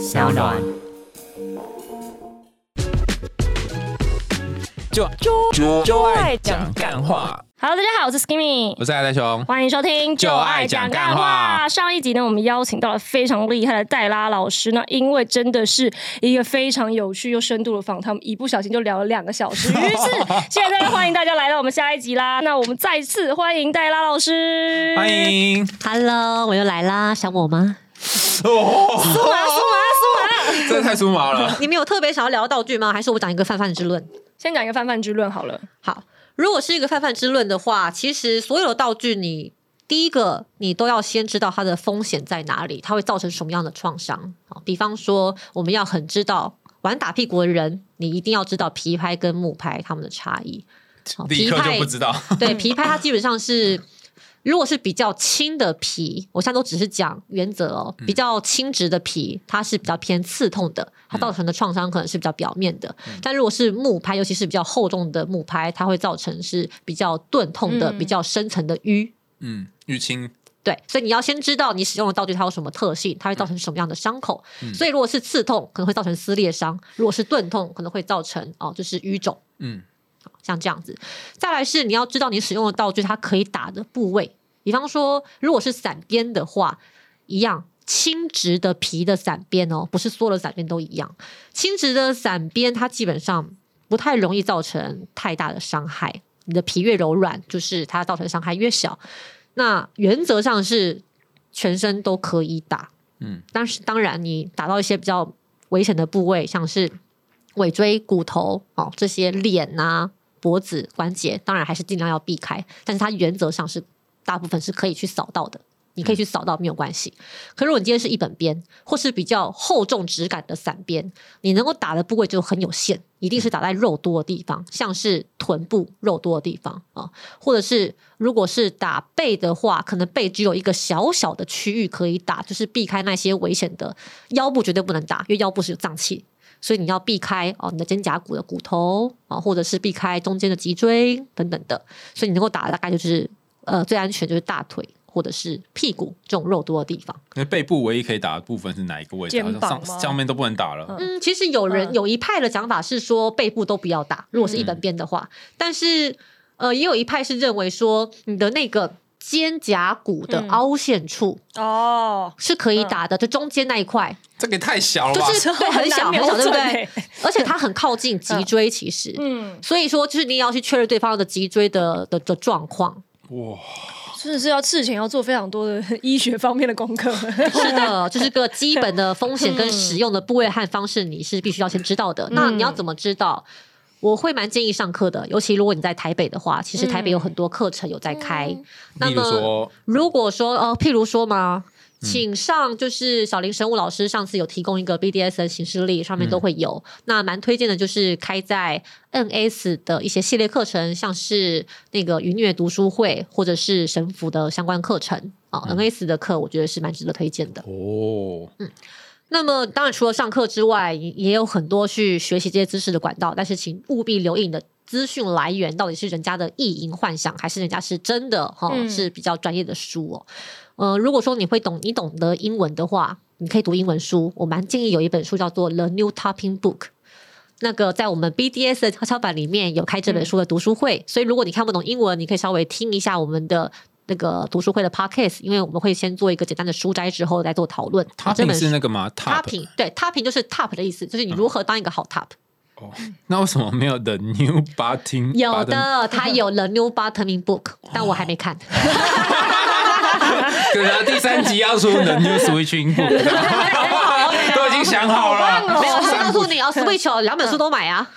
小暖。就就就爱讲干话。Hello，大家好，我是 Skimmy，我是爱大雄，欢迎收听就爱讲干话上一集呢，我们邀请到了非常厉害的戴拉老师，那因为真的是一个非常有趣又深度的访谈，我们一不小心就聊了两个小时。于是现在欢迎大家来到我们下一集啦。那我们再次欢迎戴拉老师，欢迎 Hello，我又来啦，想我吗？哦，苏麻苏麻苏麻。真的太酥麻了。你们有特别想要聊道具吗？还是我讲一个泛泛之论？先讲一个泛泛之论好了。好，如果是一个泛泛之论的话，其实所有的道具你。第一个，你都要先知道它的风险在哪里，它会造成什么样的创伤啊？比方说，我们要很知道玩打屁股的人，你一定要知道皮拍跟木拍他们的差异。好立刻就不知道，对皮拍它基本上是，如果是比较轻的皮，我现在都只是讲原则哦。比较轻质的皮，它是比较偏刺痛的，它造成的创伤可能是比较表面的。但如果是木拍，尤其是比较厚重的木拍，它会造成是比较钝痛的、嗯比较深层的淤。嗯，淤青，对，所以你要先知道你使用的道具它有什么特性，它会造成什么样的伤口。所以如果是刺痛，可能会造成撕裂伤；如果是钝痛，可能会造成哦，就是淤肿。嗯，像这样子。再来是你要知道你使用的道具它可以打的部位，比方说如果是散边的话，一样。轻质的皮的散边哦，不是所有的散边都一样。轻质的散边，它基本上不太容易造成太大的伤害。你的皮越柔软，就是它造成伤害越小。那原则上是全身都可以打，嗯，但是当然你打到一些比较危险的部位，像是尾椎、骨头哦这些脸啊、脖子、关节，当然还是尽量要避开。但是它原则上是大部分是可以去扫到的，你可以去扫到没有关系。可如果你今天是一本边，或是比较厚重质感的散边，你能够打的部位就很有限，一定是打在肉多的地方，像是臀部肉多的地方啊，或者是如果是打背的话，可能背只有一个小小的区域可以打，就是避开那些危险的腰部绝对不能打，因为腰部是有脏器。所以你要避开哦，你的肩胛骨的骨头啊，或者是避开中间的脊椎等等的。所以你能够打的大概就是呃最安全就是大腿或者是屁股这种肉多的地方。那背部唯一可以打的部分是哪一个位置？肩膀吗上上面都不能打了。嗯，其实有人嗯有一派的讲法是说背部都不要打，如果是一本边的话，但是呃也有一派是认为说你的那个肩胛骨的嗯凹陷处哦，是可以打的，就中间那一块，这个也太小了吧？就是对很小很小，对不对？对？而且它很靠近脊椎，其实。嗯，所以说，就是你也要去确认对方的脊椎的的的状况。哇，真的是要事前要做非常多的医学方面的功课。是的，就是个基本的风险跟使用的部位和方式，你是必须要先知道的。那你要怎么知道？我会蛮建议上课的，尤其如果你在台北的话，其实台北有很多课程有在开。那么，如果说呃，譬如说嘛，嗯请上就是小林神武老师上次有提供一个 BDS 的形式力，上面都会有。嗯那蛮推荐的，就是开在 NS 的一些系列课程，像是那个愉虐读书会或者是神符的相关课程啊、嗯 NS 的课我觉得是蛮值得推荐的。哦，嗯那么当然除了上课之外，也也有很多去学习这些知识的管道，但是请务必留意你的。资讯来源到底是人家的意淫幻想，还是人家是真的哈、嗯是比较专业的书哦。呃，如果说你会懂，你懂得英文的话，你可以读英文书。我蛮建议有一本书叫做《The New Topping Book》，那个在我们 BDS 的跷跷板里面有开这本书的读书会，所以如果你看不懂英文，你可以稍微听一下我们的。那个读书会的 podcast，因为我们会先做一个简单的书摘，之后再做讨论。它这是那个吗 topping，对 topping 就是 top 的意思，就是你如何当一个好 top。哦，那为什么没有 The New Button？有的，它有 The New Bottoming Book，但我还没看。可能第三集要出 The New Switching Book，都已经想好了。没有，他告诉你哦，Switch 哦，两本书都买啊。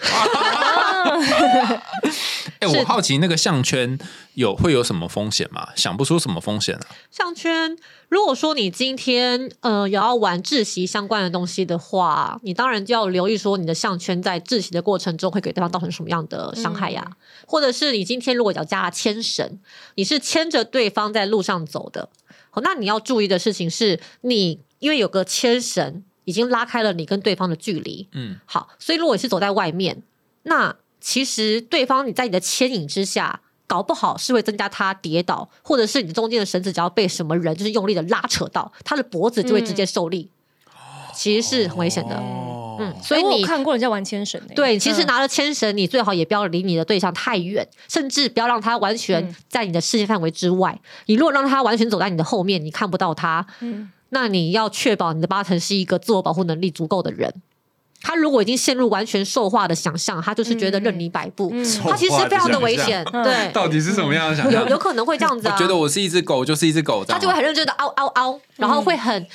哎、我好奇那个项圈有会有什么风险吗？想不出什么风险啊。项圈，如果说你今天呃有要玩窒息相关的东西的话，你当然就要留意说你的项圈在窒息的过程中会给对方造成什么样的伤害呀、或者是你今天如果要加牵绳，你是牵着对方在路上走的，好，那你要注意的事情是你因为有个牵绳已经拉开了你跟对方的距离，嗯，好，所以如果你是走在外面，那其实对方你在你的牵引之下，搞不好是会增加他跌倒，或者是你中间的绳子只要被什么人就是用力的拉扯到，他的脖子就会直接受力。其实是很危险的。哦，嗯，所以你看过人家玩牵绳欸对，其实嗯拿了牵绳，你最好也不要离你的对象太远，甚至不要让他完全嗯在你的视线范围之外。你如果让他完全走在你的后面，你看不到他，嗯那你要确保你的八成是一个自我保护能力足够的人。他如果已经陷入完全兽化的想象，他就是觉得任你摆布，嗯他其实非常的危险。嗯对，到底是什么样的想象有？有可能会这样子啊。我觉得我是一只狗，就是一只狗，他就会很认真的嗷嗷嗷，然后会很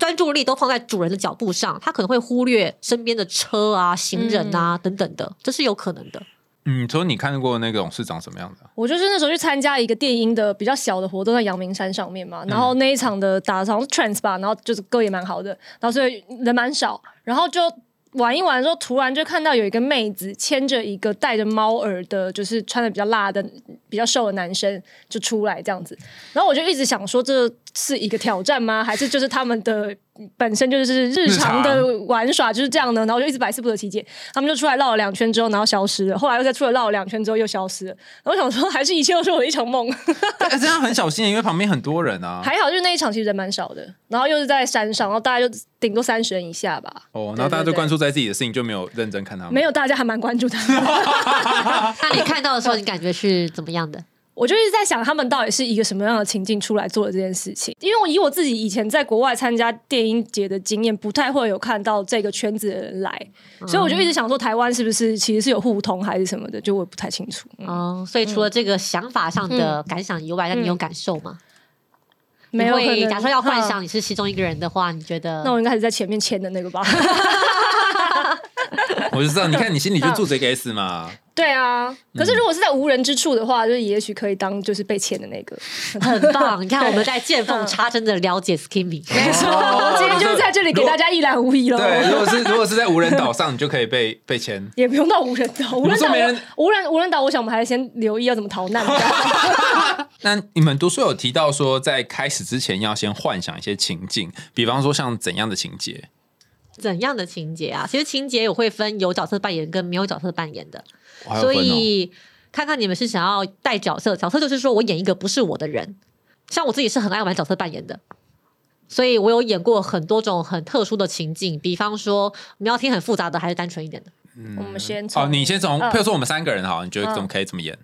专注力都放在主人的脚步上，他可能会忽略身边的车啊、行人啊、等等的，这是有可能的。嗯，所以你看过那种是长什么样的？我就是那时候去参加一个电音的比较小的活动，在阳明山上面嘛。然后那一场的打好像是 trance 吧，然后就是歌也蛮好的，然后所以人蛮少，然后就。玩一玩之后，突然就看到有一个妹子牵着一个戴着猫耳的，就是穿的比较辣的、比较瘦的男生就出来这样子。然后我就一直想说，这是一个挑战吗？还是就是他们的本身就是日常的玩耍就是这样的？然后就一直百思不得其解。他们就出来绕了两圈之后，然后消失了。后来又再出来绕了两圈之后又消失了。然后我想说，还是一切都是我的一场梦。哎这样很小心，因为旁边很多人啊。还好，就是那一场其实人蛮少的，然后又是在山上，然后大家就顶多三十人以下吧。哦，然后大家对对就关注在自己的事情，就没有认真看他们。没有，大家还蛮关注他们。那你看到的时候，你感觉是怎么样的？我就一直在想，他们到底是一个什么样的情境出来做的这件事情？因为我以我自己以前在国外参加电音节的经验，不太会有看到这个圈子的人来，所以我就一直想说，台湾是不是其实是有互通还是什么的，就我也不太清楚。嗯哦，所以除了这个想法上的感想以外，那你有感受吗？没有假设要幻嗯想你是其中一个人的话，你觉得？那我应该是在前面签的那个吧？我就知道，你看你心里就住着一个 S 嘛。对啊，可是如果是在无人之处的话，就是也许可以当就是被签的那个。很棒！你看我们在见缝插针的了解 Skimmy，没错，我今天就是在这里给大家一览无遗了。对，如果是如果是在无人岛上，你就可以被被签。也不用到无人岛，无人岛说没人无人无人岛，我想我们还是先留意要怎么逃难。那你们读书有提到说，在开始之前要先幻想一些情境，比方说像怎样的情节？怎样的情节啊？其实情节我会分有角色扮演跟没有角色扮演的，所以看看你们是想要带角色，角色就是说我演一个不是我的人。像我自己是很爱玩角色扮演的，所以我有演过很多种很特殊的情境，比方说你要听很复杂的，还是单纯一点的。我们先从哦，你先从，嗯譬如说我们三个人好，你觉得怎么可以怎么演？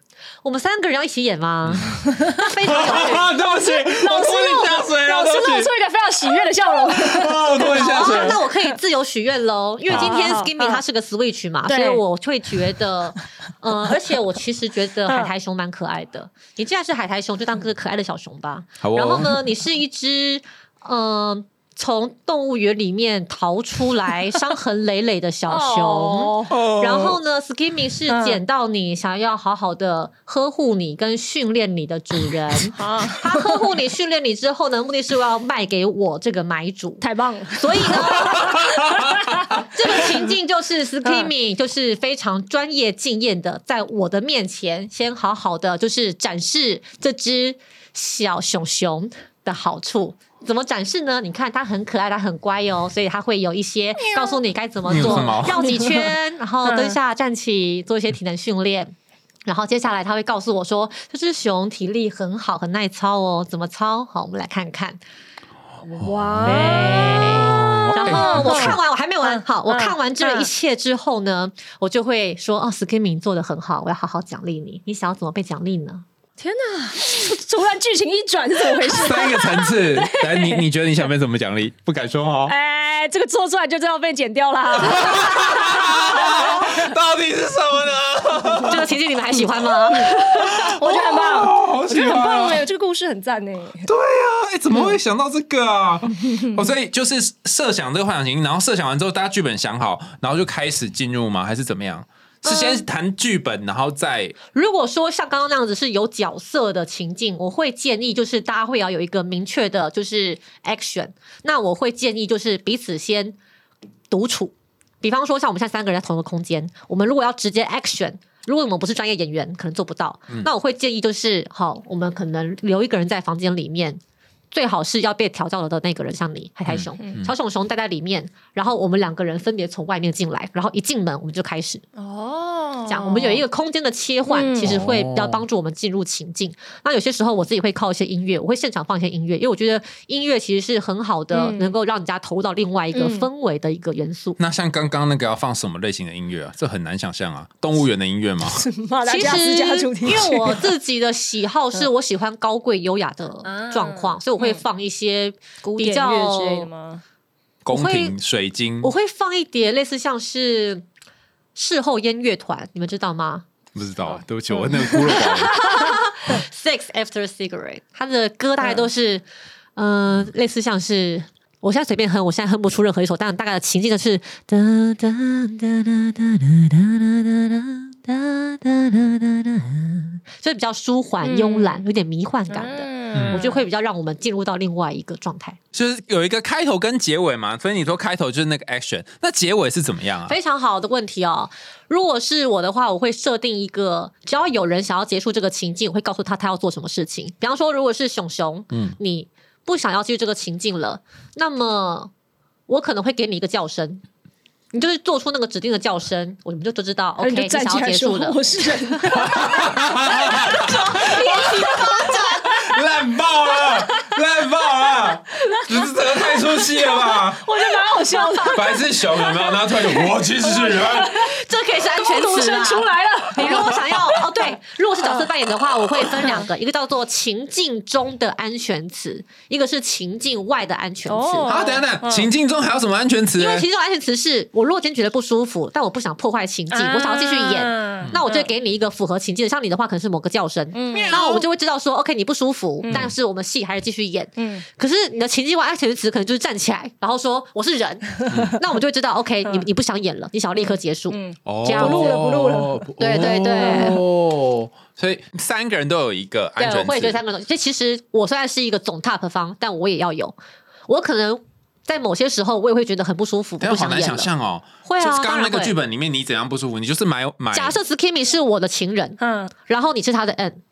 我们三个人要一起演吗？那非常有趣。对不起，老师我拖你下露水了，老师露出一个非常喜悦的笑容。啊我拖你下水 好啊，那我可以自由许愿喽，因为今天好好 Skimmy 好它是个 Switch 嘛，所以我会觉得，嗯，而且我其实觉得海苔熊蛮可爱的。你既然是海苔熊，就当个可爱的小熊吧。然后呢，你是一只，嗯、从动物园里面逃出来、伤痕累累的小熊。然后呢，Skimmy 是嗯捡到你，想要好好的呵护你跟训练你的主人。啊，他呵护你、训练你之后呢，目的是要卖给我这个买主。太棒了！所以呢，这个情境就是 Skimmy 就是非常专业敬业的，在我的面前先好好的就是展示这只小熊熊的好处。怎么展示呢？你看它很可爱，它很乖哦，所以它会有一些告诉你该怎么做绕几圈，然后蹲下站起，做一些体能训练。然后接下来他会告诉我说，这只熊体力很好，很耐操哦，怎么操？好，我们来看看。哇，然后我看完，我还没完。嗯好，我嗯看完这一切之后呢，我就会说：“哦 s k i m m i n g 做的很好，我要好好奖励你。你想要怎么被奖励呢天哪！突然剧情一转是怎么回事？三个层次，来，你你觉得你想被怎么奖励？不敢说哦。哎，这个做出来就知道被剪掉啦。到底是什么呢？？”这个情境你们还喜欢吗？我觉得很棒，哦好我觉得很！棒哎，这个故事很赞哎。对啊，哎，怎么会想到这个啊？哦，所以就是设想这个幻想型，然后设想完之后，大家剧本想好，然后就开始进入吗？还是怎么样？是先谈剧本，然后再如果说像刚刚那样子是有角色的情境，我会建议就是大家会要有一个明确的，就是 action。那我会建议就是彼此先独处，比方说像我们现在三个人在同一个空间，我们如果要直接 action。如果我们不是专业演员，可能做不到。那我会建议就是，好，我们可能留一个人在房间里面，最好是要被调教了的那个人，像你海苔熊、小熊熊待在里面，然后我们两个人分别从外面进来，然后一进门我们就开始。哦，这样我们有一个空间的切换，嗯其实会比较哦帮助我们进入情境。那有些时候我自己会靠一些音乐，我会现场放一些音乐，因为我觉得音乐其实是很好的，嗯能够让人家投入到另外一个嗯氛围的一个元素。那像刚刚那个要放什么类型的音乐啊？这很难想象啊，动物园的音乐吗？其实，因为我自己的喜好是我喜欢高贵优雅的状况，所以我会放一些古典比较乐之类的吗？宫廷、水晶我，会放一碟类似像是事后烟乐团，你们知道吗不知道啊，对不起，我那个孤陋寡闻。Six After Cigarette，他的歌大概都是，嗯、呃，类似像是。我现在随便哼，我现在哼不出任何一首，但大概的情境就是哒哒哒哒哒哒哒哒哒哒哒哒，所以比较舒缓、慵懒，有点迷幻感的，嗯我觉得会比较让我们进入到另外一个状态。就是有一个开头跟结尾嘛，所以你说开头就是那个 action，那结尾是怎么样啊？非常好的问题哦。如果是我的话，我会设定一个，只要有人想要结束这个情境，我会告诉他他要做什么事情。比方说，如果是熊熊，嗯你不想要继续这个情境了，那么我可能会给你一个叫声。你就是做出那个指定的叫声，我们就都知道，OK，你就你想站起来说要结束了。我是人，烂爆了，烂爆了！这这个太出戏了吧？我觉得蛮好笑的。本来是熊有没有？然后突然就我其实是人，这可以是安全独词啊！生出来了，你如果想要哦，对，如果是角色扮演的话，我会分两个，一个叫做情境中的安全词，一个是情境外的安全词。哦好，等等，情境中还有什么安全词？因为情境中安全词是我如果今天觉得不舒服，但我不想破坏情境，我想要继续演，啊那我就给你一个符合情境的。像你的话，可能是某个叫声，嗯那我们就会知道说，OK，你不舒服，但是我们戏还是继续演。嗯可是你的情境外安全词可能就是站起来，然后说我是人，那我们就会知道，OK，你你不想演了，你想要立刻结束。嗯哦这样不录了不录了对对对哦，所以三个人都有一个安对，全我会觉得三个人。所以其实我虽然是一个总 top 方，但我也要有。我可能在某些时候，我也会觉得很不舒服，不想演。想象哦。会啊就是刚刚那个剧本里面，你怎样不舒服，你就是买买。假设 Skimmy 是我的情人，嗯，然后你是他的 N，、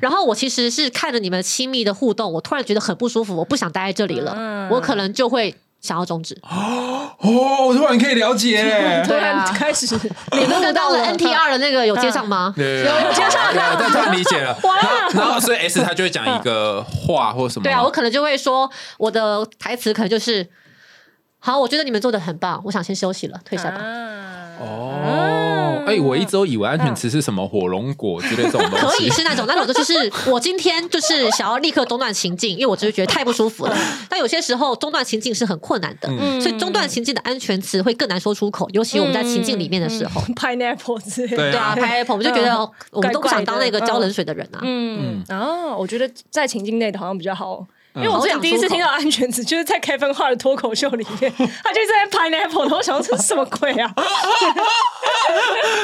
然后我其实是看着你们亲密的互动，我突然觉得很不舒服，我不想待在这里了，嗯我可能就会想要终止。哦，我突然可以了解。突然啊开始 你们刚刚的了 NTR 的那个有接上吗？对，有有接上有，但突然理解了。然后，然后所以 S 他就会讲一个话或什么。对啊，我可能就会说我的台词可能就是。好，我觉得你们做的很棒，我想先休息了，退下吧。啊哦，哎，我一直都以为安全词是什么火龙果之类这种东可。以是那种，那种就是我今天就是想要立刻中断情境，因为我只是觉得太不舒服了。但有些时候中断情境是很困难的，嗯所以中断情境的安全词会更难说出口，尤其我们在情境里面的时候。嗯 pineapple 之类的。对对啊，拍 Apple 我们就觉得我们都不想当那个浇冷水的人啊。嗯，哦，我觉得在情境内的好像比较好。因为嗯我之前第一次听到安全词，就是在 Kevin Hart 的脱口秀里面，他就在那 pineapple，然后我想说这是 什么鬼啊？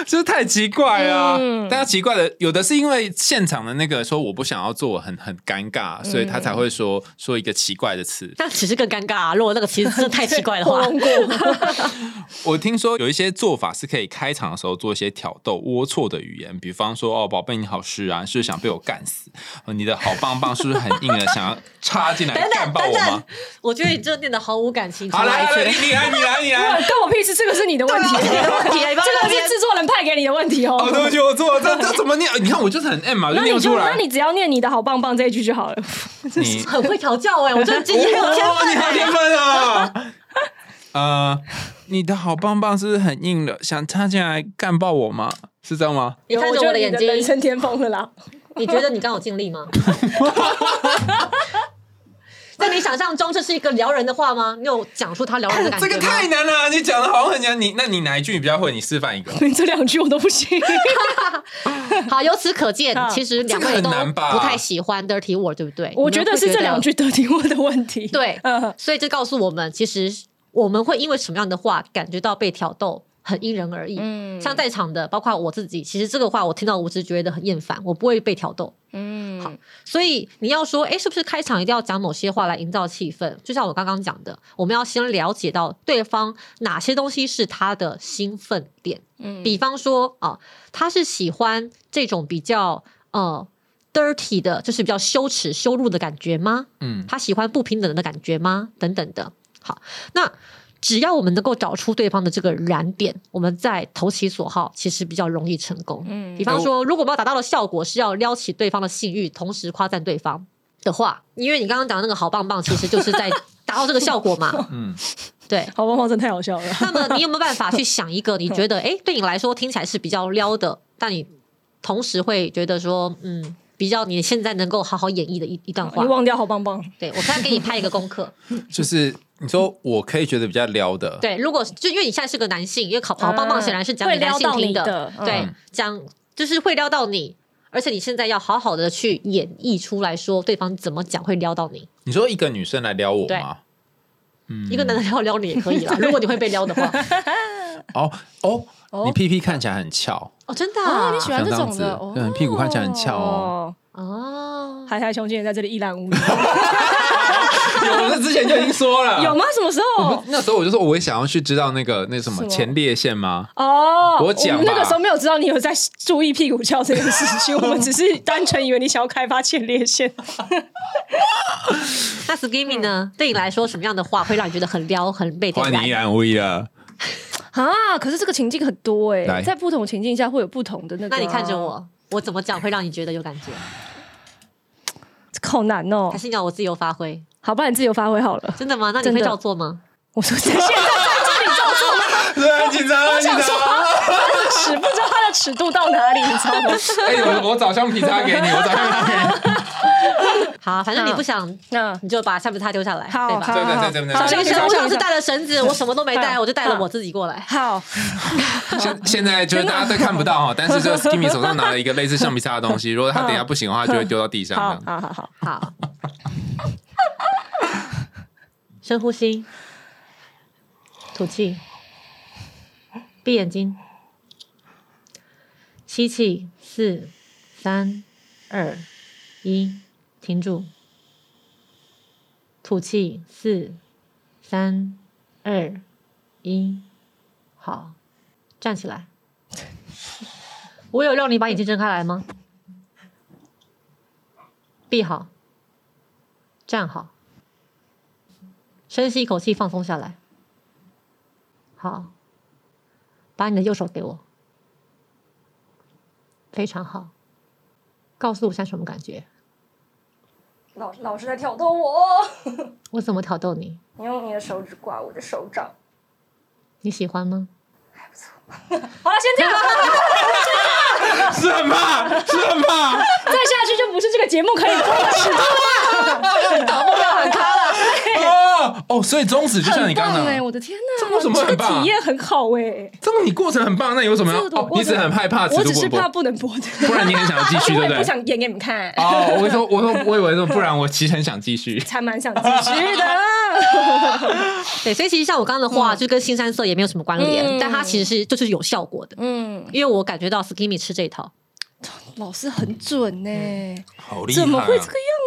就是太奇怪啊！嗯但他奇怪的，有的是因为现场的那个说我不想要做，很很尴尬，所以他才会说说一个奇怪的词。但只是更尴尬啊！如果那个其实真的太奇怪的话火，龙果，我听说有一些做法是可以开场的时候做一些挑逗、龌龊的语言，比方说哦，宝贝你好湿啊，是不是想被我干死？哦你的好棒棒是不是很硬啊，想要插进来等干等等爆我吗等？，我觉得你这念的毫无感情。好来你你来你来你来。关我屁事，这个是你的问题，你的问题这个是制作人派给你的问题哦。哦，对不起，我错了，这这怎么念？你看我就是很 M 嘛，就念出来。那你只要念你的好棒棒这一句就好了。你很会调教哎，我觉得自己很有天分，你分好天哎。分啊！呃，你的好棒棒是不是很硬的？想插进来干爆我吗？是这样吗？你看着我的眼睛，人生巅峰了啦。你觉得你刚有尽力吗？在你想象中，这是一个撩人的话吗？你有讲出他撩人的感觉？这个太难了，你讲的好像很难。你那你哪一句你比较会？你示范一个。你这两句我都不行。好，由此可见，其实两这个位都不太喜欢 dirty word，对不对？我觉得是这两句 dirty word 的问题。对嗯，所以这告诉我们，其实我们会因为什么样的话感觉到被挑逗，很因人而异。嗯像在场的，包括我自己，其实这个话我听到我只是觉得很厌烦，我不会被挑逗。嗯，好所以你要说，哎，是不是开场一定要讲某些话来营造气氛？就像我刚刚讲的，我们要先了解到对方哪些东西是他的兴奋点。嗯比方说啊，他是喜欢这种比较呃 dirty 的，就是比较羞耻、羞辱的感觉吗？嗯，他喜欢不平等的感觉吗？等等的。好，那只要我们能够找出对方的这个燃点，我们再投其所好，其实比较容易成功。嗯比方说，如果我们要达到的效果是要撩起对方的性欲，同时夸赞对方的话，因为你刚刚讲的那个好棒棒，其实就是在达到这个效果嘛。嗯，对。好棒棒真的太好笑了。那么你有没有办法去想一个你觉得哎、诶对你来说听起来是比较撩的，但你同时会觉得说嗯比较你现在能够好好演绎的一一段话你？忘掉好棒棒，对我现在给你拍一个功课。就是你说我可以觉得比较撩的，对，如果就因为你现在是个男性，因为好好棒棒显然是讲男性撩到你听的嗯对，讲就是会撩到你。而且你现在要好好的去演绎出来说，对方怎么讲会撩到你。你说一个女生来撩我吗？一个男的要 撩你也可以啦，如果你会被撩的话。哦哦，哦你屁屁看起来很翘，哦，真的哦，啊你喜欢这种的，对屁股看起来很翘哦哦。哦，海苔熊今天在这里一览无遗，有，我之前就已经说了，有吗？什么时候？那时候我就说，我也想要去知道那个那什么前列腺吗？哦，我讲那个时候没有知道你有在注意屁股翘这件事情，我们只是单纯以为你想要开发前列腺。那 Skimmy 呢？对你来说，什么样的话会让你觉得很撩、很被点燃换你一？览无遗了。啊，可是这个情境很多哎、来在不同情境下会有不同的那个、那你看着，我，我怎么讲会让你觉得有感觉？好难哦还。是你要我自由发挥？好，不然你自由发挥好了。真的吗？那你会照做吗？我说现在在这里照做吗？对，很紧张，很紧想说他的尺不知道他的尺度到哪里，你知道吗？哎，我我找橡皮擦给你，我找橡皮擦给你。好，反正你不想，那你就把橡皮擦丢下来，好对吧？好对对对对对好小学对生我想是带带了绳子，我什么都没带，我就带了我自己过来。好，现现在就是大家都看不到哈，但是这个 Skimmy 手上拿了一个类似橡皮擦的东西，如果他等一下不行的话，就会丢到地上好。好好好，好，深呼吸，吐气，闭眼睛，吸气，四、三、二、一，停住，吐气，四、三、二、一，好，站起来。我有让你把眼睛睁开来吗？闭好，站好，深吸一口气，放松下来。好，把你的右手给我，非常好。告诉我现在什么感觉？老老师在挑逗我，我怎么挑逗你？你用你的手指刮我的手掌。你喜欢吗？好了，先这样，是很怕，是很怕。再下去就不是这个节目可以做的尺度了。导播要喊卡了。哦哦，所以宗旨就像你刚刚哎，的，我的天哪，这为什么体验很好哎。这个你过程很棒，那你为什么要？哦，很害怕尺我度不播，只是怕不能播的，不然你很想要继续，对不对不？想演给你们看，哦，我说，我说，我以为说，不然我其实很想继续。才蛮想继续的。对，所以其实像我刚刚的话，就跟新三色也没有什么关联，嗯但它其实是就是有效果的，嗯，因为我感觉到 Skimmy 吃这一套。老师很准呢，好厉害、啊！怎么会这个样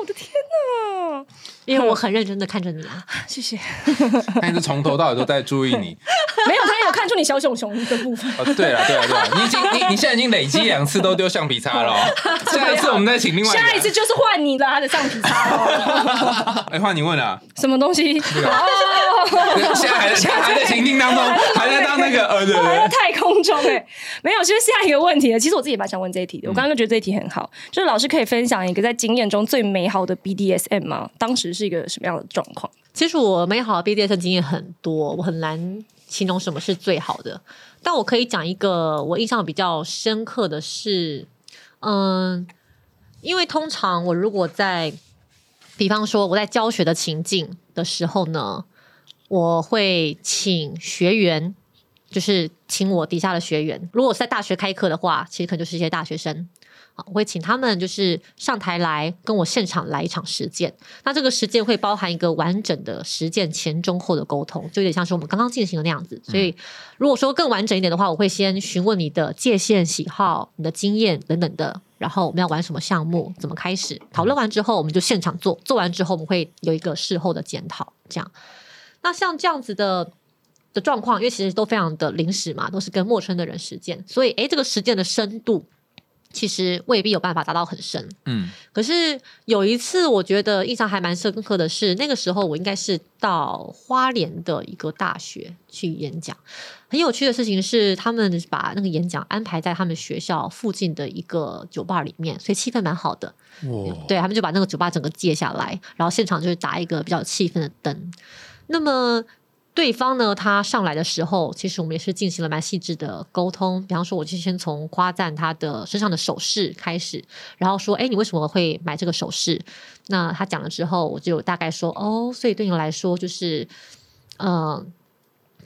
我的天哪！因为我很认真的看着你啊，谢谢。看是从头到尾都在注意你。没有，他有看出你小熊熊的部分。哦，对了，对了，对了，你已经你你现在已经累积两次都丢橡皮擦了、哦，下一次我们再请另外一个下一次就是换你了，他的橡皮擦哦。哎，换你问了，什么东西？哦，现在还在还在情境当中，还在当那个呃，对对对太空中哎、没有，就是下一个问题了。其实我自己也蛮想问这一题的，我刚刚就觉得这一题很好，就是老师可以分享一个在经验中最美好的 BDSM 吗？当时是一个什么样的状况？其实我美好的 BDSM 经验很多，我很难形容什么是最好的。但我可以讲一个我印象比较深刻的是，嗯，因为通常我如果在，比方说我在教学的情境的时候呢，我会请学员，就是请我底下的学员，如果是在大学开课的话，其实可能就是一些大学生。啊我会请他们就是上台来跟我现场来一场实践，那这个实践会包含一个完整的实践前中后的沟通，就有点像是我们刚刚进行的那样子。所以，如果说更完整一点的话，我会先询问你的界限、喜好、你的经验等等的，然后我们要玩什么项目，怎么开始。讨论完之后，我们就现场做，做完之后我们会有一个事后的检讨。这样，那像这样子的。的状况，因为其实都非常的临时嘛，都是跟陌生的人实践，所以诶，这个实践的深度其实未必有办法达到很深。嗯可是有一次，我觉得印象还蛮深刻的是，那个时候我应该是到花莲的一个大学去演讲。很有趣的事情是，他们把那个演讲安排在他们学校附近的一个酒吧里面，所以气氛蛮好的。对他们就把那个酒吧整个借下来，然后现场就是打一个比较气氛的灯。那么对方呢，他上来的时候，其实我们也是进行了蛮细致的沟通。比方说，我就先从夸赞他的身上的首饰开始，然后说：“哎，你为什么会买这个首饰？”那他讲了之后，我就大概说：“哦，所以对你来说，就是嗯、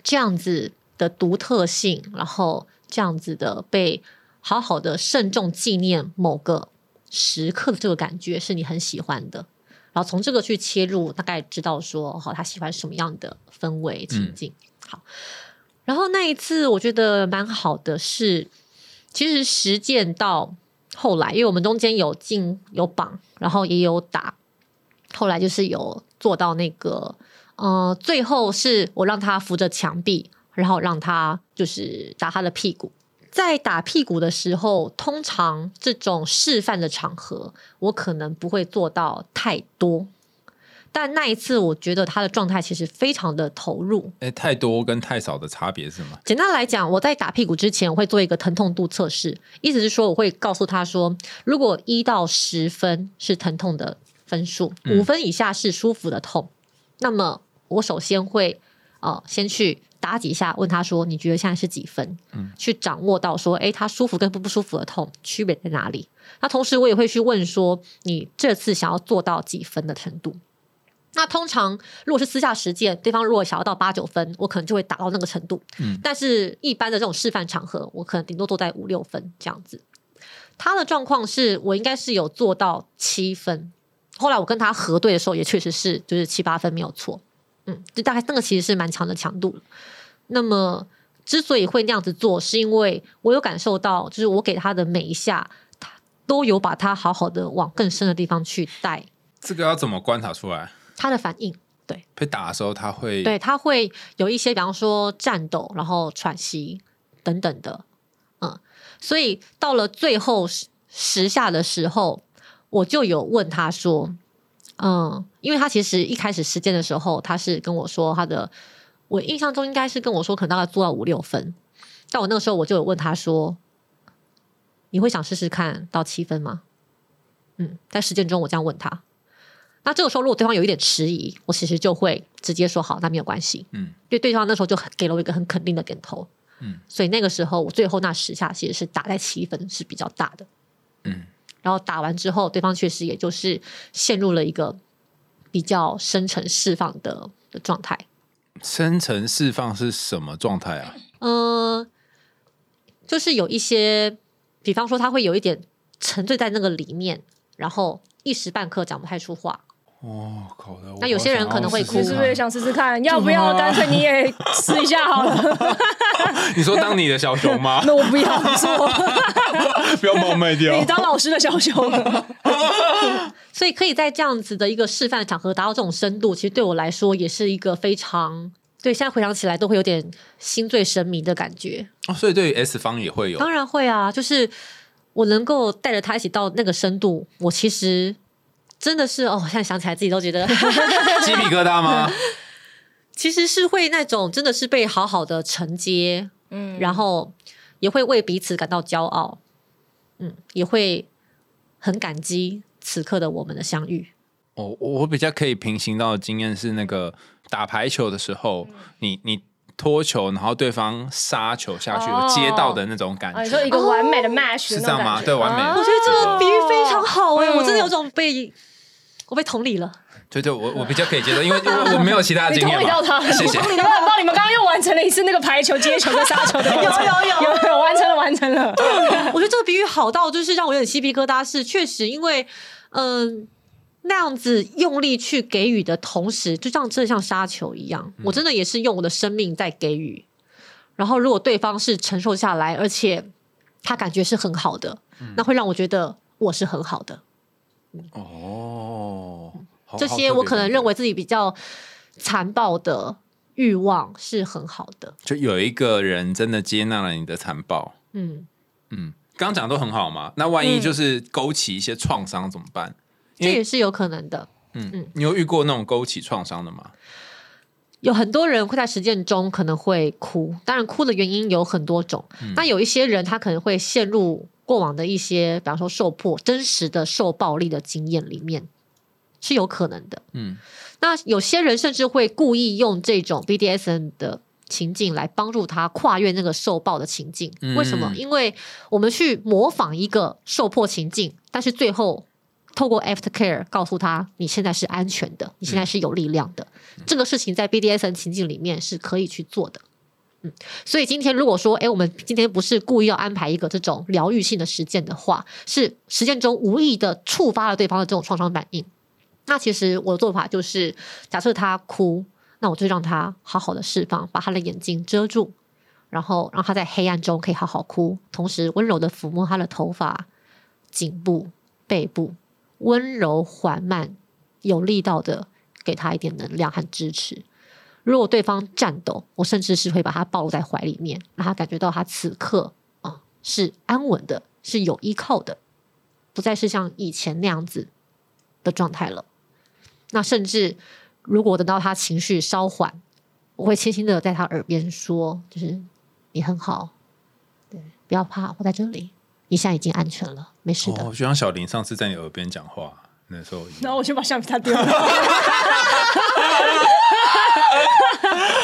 这样子的独特性，然后这样子的被好好的慎重纪念某个时刻的这个感觉，是你很喜欢的。然后从这个去切入，大概知道说，好，他喜欢什么样的氛围情境。好，然后那一次我觉得蛮好的是，其实实践到后来，因为我们中间有进有绑，然后也有打，后来就是有做到那个，呃，最后是我让他扶着墙壁，然后让他就是打他的屁股。在打屁股的时候，通常这种示范的场合，我可能不会做到太多。但那一次，我觉得他的状态其实非常的投入。哎，太多跟太少的差别是什么？简单来讲，我在打屁股之前，我会做一个疼痛度测试，意思是说，我会告诉他说，如果一到十分是疼痛的分数，嗯五分以下是舒服的痛，那么我首先会呃先去打几下，问他说，你觉得现在是几分？嗯去掌握到说，诶，他舒服跟不不舒服的痛区别在哪里？那同时我也会去问说，你这次想要做到几分的程度？那通常如果是私下实践，对方如果想要到八九分，我可能就会达到那个程度。嗯但是一般的这种示范场合，我可能顶多都在五六分这样子。他的状况是我应该是有做到七分，后来我跟他核对的时候，也确实是就是七八分没有错。嗯，就大概那个其实是蛮强的强度。那么之所以会那样子做，是因为我有感受到，就是我给他的每一下，他都有把他好好的往更深的地方去带这个要怎么观察出来？他的反应。对被打的时候他会对，他会有一些，比方说颤抖，然后喘息等等的，嗯，所以到了最后十十下的时候，我就有问他说，嗯，因为他其实一开始实践的时候，他是跟我说他的，我印象中应该是跟我说可能大概做到五六分，但我那个时候我就有问他说，你会想试试看到七分吗？嗯，在实践中我这样问他。那这个时候，如果对方有一点迟疑，我其实就会直接说好，那没有关系。嗯，因为对方那时候就很给了我一个很肯定的点头。嗯，所以那个时候我最后那十下其实是打在七分是比较大的。嗯，然后打完之后，对方确实也就是陷入了一个比较深层释放的的状态。深层释放是什么状态啊？嗯，就是有一些，比方说他会有一点沉醉在那个里面，然后一时半刻讲不太出话。哦，搞得我那有些人可能会哭你是不是也想试试看？要不要 干脆你也试一下好了？你说当你的小熊吗？那我不要，你说不要冒昧掉你当老师的小熊。所以可以在这样子的一个示范场合达到这种深度，其实对我来说也是一个非常对。现在回想起来都会有点心醉神迷的感觉。哦，所以对于 S 方也会有当然会啊，就是我能够带着他一起到那个深度，我其实真的是哦，现在想起来自己都觉得，鸡皮疙瘩吗？其实是会那种真的是被好好的承接，嗯。然后也会为彼此感到骄傲，嗯，也会很感激此刻的我们的相遇。我我比较可以平行到的经验是那个打排球的时候，你你脱球，然后对方杀球下去，哦。有接到的那种感啊，你说一觉，个完美的 match 是这样吗？对完美啊我觉得这个比喻非常好哎、嗯我真的有种被我被同理了。对对，我我比较可以接受，因为我我没有其他的你经验嘛 同理到他，。谢谢。有没有很棒？你们刚刚又完成了一次那个排球、接球跟杀球的，有有有有有完成了，完成了。我觉得这个比喻好到就是让我有点鸡皮疙瘩，是确实因为嗯、那样子用力去给予的同时，就像这像杀球一样，我真的也是用我的生命在给予。然后如果对方是承受下来，而且他感觉是很好的，那会让我觉得我是很好的。哦，好这些我可能认为自己比较残暴的欲望是很好的。就有一个人真的接纳了你的残暴，嗯，嗯，刚刚讲的都很好嘛，那万一就是勾起一些创伤怎么办？这也是有可能的。嗯，你有遇过那种勾起创伤的吗？有很多人会在实践中可能会哭，当然哭的原因有很多种。那有一些人他可能会陷入过往的一些，比方说受迫、真实的受暴力的经验里面，是有可能的。嗯，那有些人甚至会故意用这种 BDSN 的情境来帮助他跨越那个受暴的情境。嗯为什么？因为我们去模仿一个受迫情境，但是最后透过 aftercare 告诉他你现在是安全的，你现在是有力量的。这个事情在 BDSN 情境里面是可以去做的。嗯，所以今天如果说，哎，我们今天不是故意要安排一个这种疗愈性的实践的话，是实践中无意的触发了对方的这种创伤反应。那其实我的做法就是，假设他哭，那我就让他好好的释放，把他的眼睛遮住，然后让他在黑暗中可以好好哭，同时温柔的抚摸他的头发、颈部、背部，温柔缓慢、有力道的给他一点能量和支持。如果对方颤抖，我甚至是会把他抱在怀里面，让他感觉到他此刻啊、是安稳的，是有依靠的，不再是像以前那样子的状态了。那甚至如果等到他情绪稍缓，我会轻轻的在他耳边说：“就是你很好，对，不要怕，我在这里，你现在已经安全了，没事的。哦，就像小林上次在你耳边讲话那时候 然后我先把橡皮擦丢了。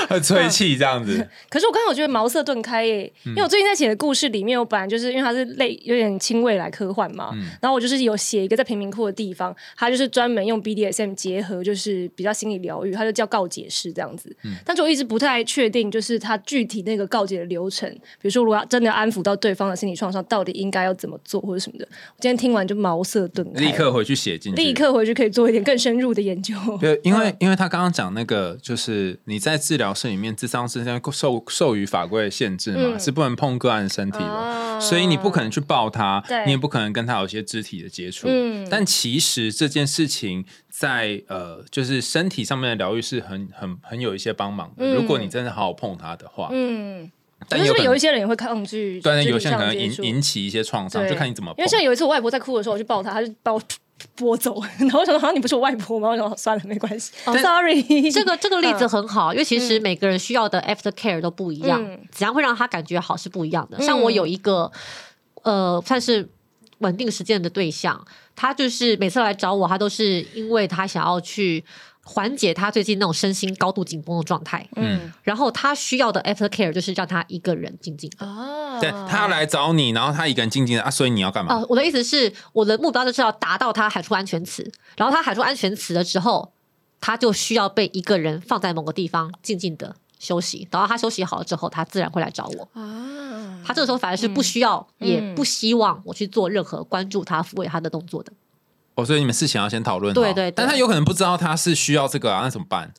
很 吹气这样子。可是我刚刚我觉得茅塞顿开耶，因为我最近在写的故事里面，我本来就是因为它是类有点轻未来科幻嘛，然后我就是有写一个在贫民窟的地方，它就是专门用 BDSM 结合就是比较心理疗愈，它就叫告解室这样子。但是我一直不太确定，就是它具体那个告解的流程，比如说如果要真的安抚到对方的心理创伤，到底应该要怎么做或者什么的。我今天听完就茅塞顿开，立刻回去写进去，立刻回去可以做一点更深入的研究。对，因为因为他刚刚讲那个，就是你在治疗室里面，智商是在受受于法规的限制嘛，嗯。是不能碰个案身体的，啊所以你不可能去抱他对，你也不可能跟他有一些肢体的接触。嗯。但其实这件事情在呃，就是身体上面的疗愈是很很很有一些帮忙的。嗯。如果你真的好好碰他的话，嗯，但是但有一些人也会抗拒，对，有些人可能引引起一些创伤，就看你怎么因为。像有一次我外婆在哭的时候，我去抱她，她就把我拨走，然后我想说，好像你不是我外婆吗？我想说算了，没关系、s o r r y 这个这个例子很好，因为其实每个人需要的 after care 都不一样，嗯。怎样会让他感觉好是不一样的。像我有一个呃，算是稳定实践的对象，他就是每次来找我，他都是因为他想要去缓解他最近那种身心高度紧绷的状态，嗯然后他需要的 after care 就是让他一个人静静的。哦对他要来找你，然后他一个人静静的啊，所以你要干嘛？哦，我的意思是，我的目标就是要达到他喊出安全词，然后他喊出安全词了之后，他就需要被一个人放在某个地方静静的休息，等到他休息好了之后，他自然会来找我。啊，他这个时候反而是不需要，也嗯不希望我去做任何关注他、抚慰他的动作的。哦，所以你们事情要先讨论。对对对但他有可能不知道他是需要这个啊，那怎么办？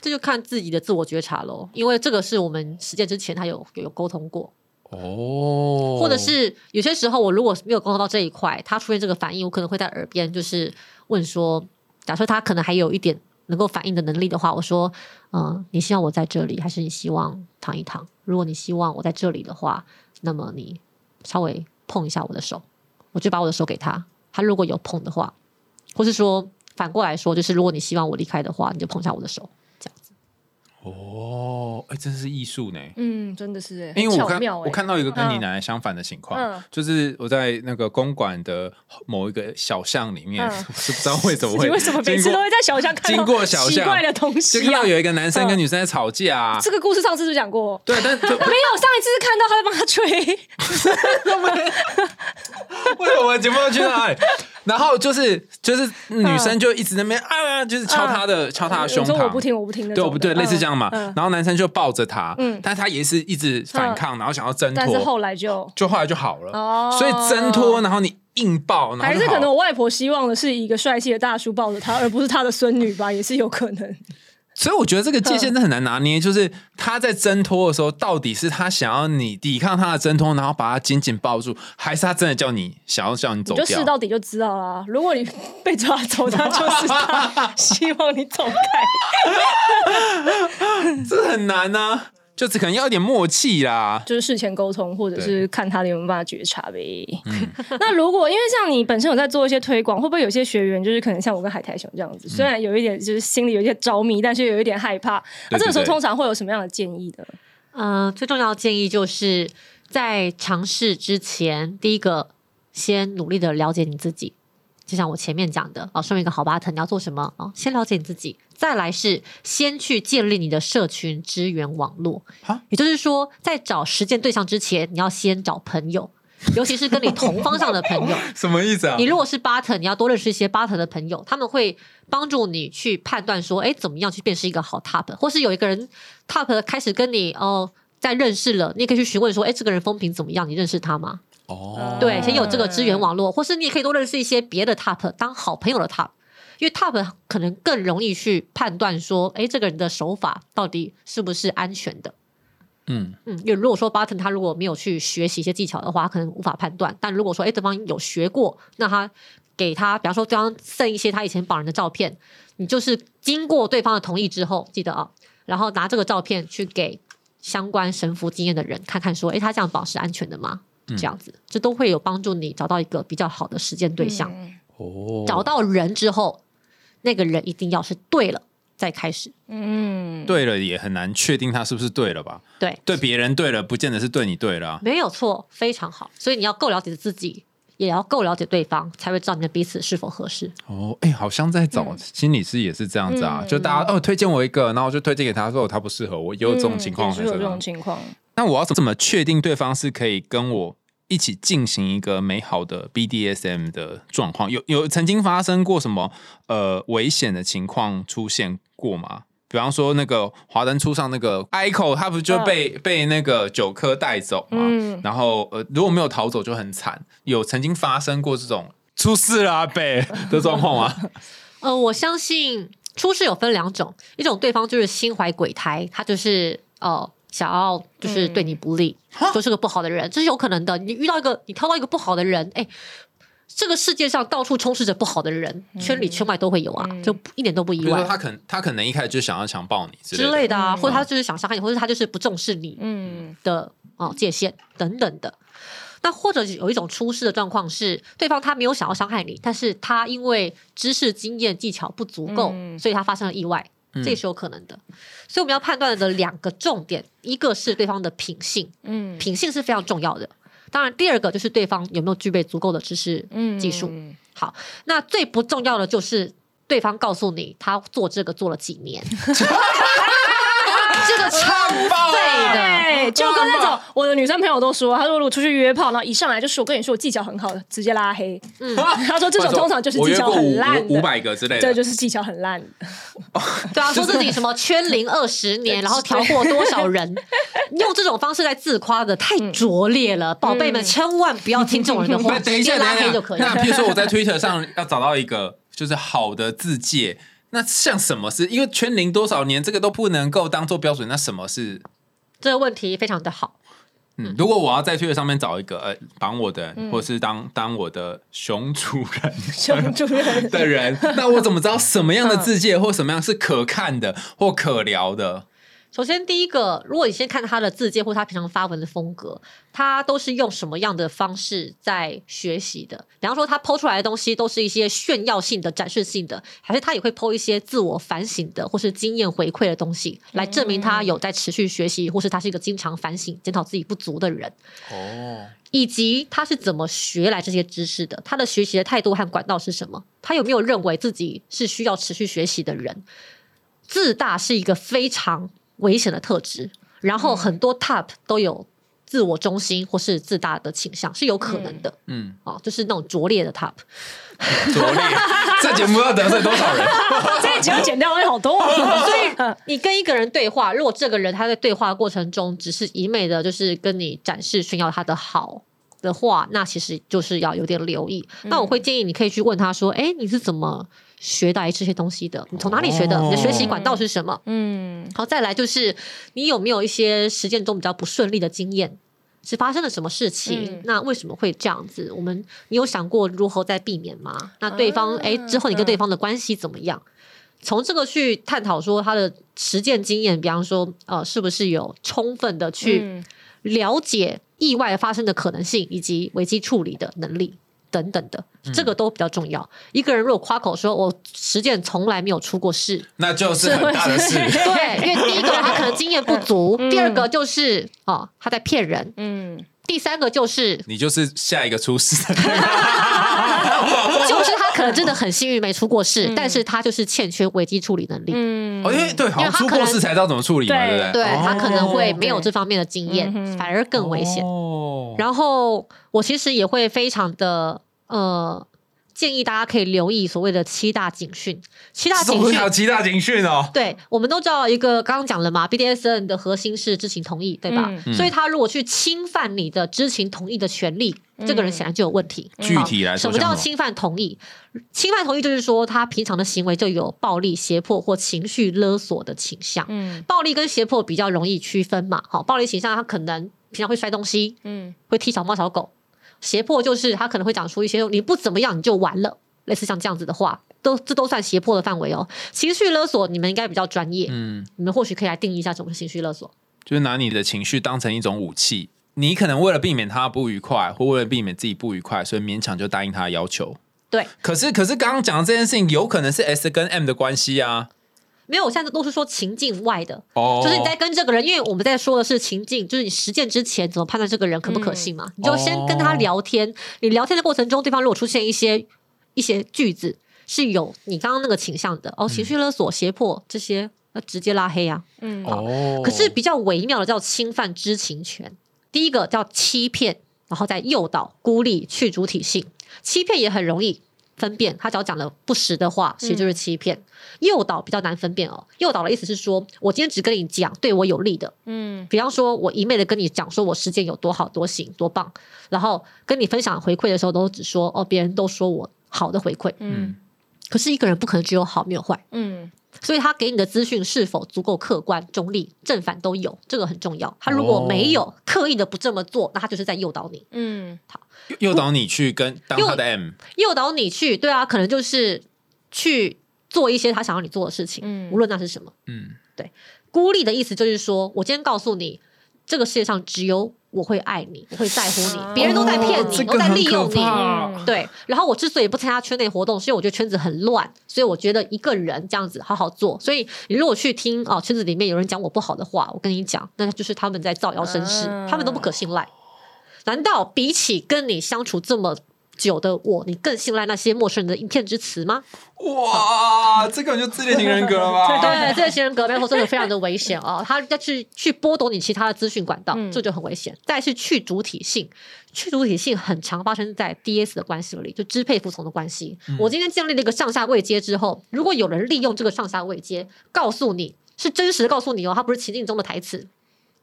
这就看自己的自我觉察喽，因为这个是我们实践之前他有有有沟通过，哦，或者是有些时候我如果没有沟通到这一块，他出现这个反应，我可能会在耳边就是问说，假设他可能还有一点能够反应的能力的话，我说，嗯、你希望我在这里，还是你希望躺一躺？如果你希望我在这里的话，那么你稍微碰一下我的手，我就把我的手给他，他如果有碰的话，或是说反过来说，就是如果你希望我离开的话，你就碰一下我的手，这样子。哦，哎，真是艺术呢。嗯，真的是哎，因为我看到一个跟你嗯奶奶相反的情况，嗯就是我在那个公馆的某一个小巷里面，嗯是不知道为什么会 你为什么每次都会在小巷看到经过小巷奇怪的东就西啊看到？有一个男生跟嗯女生在吵架啊，这个故事上次是不是讲过？对，但就没有，上一次是看到他在帮他吹，节目要去哪里？然后就是就是女生就一直在那边啊，就是敲他的敲他的胸膛，我不听，我不听那对，我不对，类似这样嘛。然后男生就抱着她，嗯但他也是一直反抗，然后想要挣但是脱，后来就就后来就好了。哦所以挣脱，然后你硬抱，还是可能我外婆希望的是一个帅气的大叔抱着她，而不是她的孙女吧，也是有可能。所以我觉得这个界限真的很难拿捏，就是他在挣脱的时候，到底是他想要你抵抗他的挣脱，然后把他紧紧抱住，还是他真的叫你想要叫你走掉就试？到底就知道啦。如果你被抓走，他就是他希望你走开。这很难啊。就只可能要一点默契啦。就是事前沟通，或者是看他有没有办法觉察呗。嗯 那如果因为像你本身有在做一些推广，会不会有些学员就是可能像我跟海苔熊这样子，虽然有一点就是心里有一些着迷，但是有一点害怕。那这个时候通常会有什么样的建议的？呃，最重要的建议就是在尝试之前，第一个先努力的了解你自己。就像我前面讲的，哦，身为一个好 button，你要做什么？哦，先了解你自己，再来是先去建立你的社群支援网络。也就是说，在找实践对象之前，你要先找朋友，尤其是跟你同方向的朋友。什么意思啊你如果是 button，你要多认识一些 button 的朋友，他们会帮助你去判断说，哎，怎么样去辨识一个好 top，或是有一个人 top 开始跟你哦在认识了，你也可以去询问说，哎，这个人风评怎么样？你认识他吗？哦，对，先有这个资源网络，或是你也可以多认识一些别的 top 当好朋友的 top，因为 top 可能更容易去判断说，哎，这个人的手法到底是不是安全的。嗯，嗯，因为如果说 Button 他如果没有去学习一些技巧的话，可能无法判断。但如果说哎对方有学过，那他给他，比方说对方剩一些他以前绑人的照片，你就是经过对方的同意之后，记得啊，然后拿这个照片去给相关神符经验的人看看，说哎他这样绑是安全的吗？这样子，这都会有帮助你找到一个比较好的实践对象。嗯哦，找到人之后，那个人一定要是对了再开始。嗯，对了也很难确定他是不是对了吧？对，对别人对了，不见得是对你对了啊。没有错，非常好。所以你要够了解自己，也要够了解对方，才会知道你们彼此是否合适。哦，哎、好像在找心理师也是这样子啊，嗯就大家哦推荐我一个，然后我就推荐给他，说哦他不适合我，也有这种情况嗯也是有这种情况。那我要怎么确定对方是可以跟我一起进行一个美好的 BDSM 的状况？有有曾经发生过什么呃危险的情况出现过吗？比方说那个华灯初上那个 Ico，他不就被、被那个九科带走嘛？嗯然后呃如果没有逃走就很惨。有曾经发生过这种出事了阿北的状况吗？呃，我相信出事有分两种，一种对方就是心怀鬼胎，他就是呃想要就是对你不利，就是个不好的人，这是有可能的。你遇到一个你挑到一个不好的人，哎。这个世界上到处充斥着不好的人，圈里圈外都会有啊，就一点都不意外。比如说他可能他可能一开始就想要强暴你之之类的。类的啊，嗯。或者他就是想伤害你，或者他就是不重视你，嗯。的哦界限等等的。那或者有一种出事的状况是，对方他没有想要伤害你，但是他因为知识、经验、技巧不足够，嗯。所以他发生了意外，嗯这也是有可能的。所以我们要判断的两个重点，一个是对方的品性，嗯品性是非常重要的。当然，第二个就是对方有没有具备足够的知识、嗯技术。好，那最不重要的就是对方告诉你他做这个做了几年，这个超废的。对，就跟那种我的女生朋友都说，她说如果出去约炮，然后一上来就是我跟你说我技巧很好的，直接拉黑。嗯，她说这种通常就是技巧很烂五，百个之类的，对，就是技巧很烂。对啊，说自己什么圈龄二十年，然后调过多少人，用这种方式在自夸的太拙劣了，宝贝们千万不要听这种人的话，等一下，直接拉黑就可以了。那譬如说我在 Twitter 上要找到一个就是好的字界，那像什么是？因为圈龄多少年这个都不能够当做标准，那什么是？这个问题非常的好，嗯，如果我要在 Twitter 上面找一个呃绑我的嗯，或是当当我的熊主人 熊主人的人，那我怎么知道什么样的字界或什么样是可看的或可聊的？首先，第一个，如果你先看他的字界或他平常发文的风格，他都是用什么样的方式在学习的？比方说，他抛出来的东西都是一些炫耀性的、展示性的，还是他也会抛一些自我反省的或是经验回馈的东西，来证明他有在持续学习，或是他是一个经常反省、检讨自己不足的人，哦，以及他是怎么学来这些知识的？他的学习的态度和管道是什么？他有没有认为自己是需要持续学习的人？自大是一个非常危险的特质，然后很多 top 都有自我中心或是自大的倾向，是有可能的。嗯，哦，就是那种拙劣的 top。拙劣，这节目要得罪多少人？这一集要剪掉会好多啊，所以你跟一个人对话，如果这个人他在对话过程中只是一昧的，就是跟你展示炫耀他的好的话，那其实就是要有点留意。那我会建议你可以去问他说：“哎，你是怎么学来这些东西的？你从哪里学的？哦你的学习管道是什么？”嗯好，再来就是你有没有一些实践中比较不顺利的经验？是发生了什么事情？嗯那为什么会这样子？我们你有想过如何再避免吗？那对方啊哎、之后你跟对方的关系怎么样？从这个去探讨说他的实践经验，比方说呃，是不是有充分的去嗯了解意外发生的可能性以及危机处理的能力等等的，这个都比较重要。一个人如果夸口说我实践从来没有出过事，那就是很大的事。对，因为第一个他可能经验不足，第二个就是哦他在骗人，嗯，第三个就是你就是下一个出事的。就是他可能真的很幸运没出过事，但是他就是欠缺危机处理能力。嗯哦，因为对，好像出因为他可能过事才知道怎么处理嘛，对对不对？对他可能会哦没有这方面的经验，反而更危险。哦然后我其实也会非常的呃建议大家可以留意所谓的七大警讯。七大警讯七大警讯哦？对我们都知道一个刚刚讲了嘛，BDSN 的核心是知情同意，对吧？嗯所以他如果去侵犯你的知情同意的权利，这个人显然就有问题。具体来说什么叫侵犯同意？侵犯同意就是说他平常的行为就有暴力、胁迫或情绪勒索的倾向。嗯暴力跟胁迫比较容易区分嘛，好，暴力倾向他可能平常会摔东西，嗯会踢小猫小狗；胁迫就是他可能会讲出一些你不怎么样你就完了，类似像这样子的话，都这都算胁迫的范围哦。情绪勒索你们应该比较专业，嗯，你们或许可以来定义一下什么是情绪勒索。就是拿你的情绪当成一种武器，你可能为了避免他不愉快，或为了避免自己不愉快，所以勉强就答应他的要求。对，可是，可是刚刚讲的这件事情，有可能是 S 跟 M 的关系啊。没有，我现在都是说情境外的，哦，就是你在跟这个人，因为我们在说的是情境，就是你实践之前怎么判断这个人可不可信嘛？你就先跟他聊天，你聊天的过程中，对方如果出现一些一些句子是有你刚刚那个倾向的，哦，情绪勒索、胁迫这些，那直接拉黑啊。嗯哦，可是比较微妙的叫侵犯知情权，第一个叫欺骗，然后再诱导、孤立、去主体性。欺骗也很容易分辨，他只要讲了不实的话，其实就是欺骗。诱导比较难分辨哦。诱导的意思是说，我今天只跟你讲对我有利的，嗯比方说，我一昧的跟你讲说我实践有多好、多行、多棒，然后跟你分享回馈的时候，都只说哦，别人都说我好的回馈。嗯可是一个人不可能只有好没有坏，嗯所以他给你的资讯是否足够客观、中立、正反都有，这个很重要。他如果没有刻意的不这么做，那他就是在诱导你，嗯。好。诱导你去跟当他的 M，诱导你去，对啊，可能就是去做一些他想要你做的事情，嗯。无论那是什么。嗯，对。孤立的意思就是说，我今天告诉你，这个世界上只有我会爱你，我会在乎你，别人都在骗你，都在利用你。对，然后我之所以不参加圈内活动，是因为我觉得圈子很乱，所以我觉得一个人这样子好好做。所以你如果去听哦，圈子里面有人讲我不好的话，我跟你讲，那就是他们在造谣生事，啊他们都不可信赖。难道比起跟你相处这么久的我，你更信赖那些陌生人的一片之词吗？哇，这个就自恋型人格了吧？对，自恋型人格背后，真的非常的危险哦。他要去去剥夺你其他的资讯管道，嗯这就很危险。再来是去主体性，去主体性很常发生在 DS 的关系里，就支配服从的关系。我今天建立了一个上下位阶之后，如果有人利用这个上下位阶，告诉你是真实的告诉你哦，他不是情境中的台词，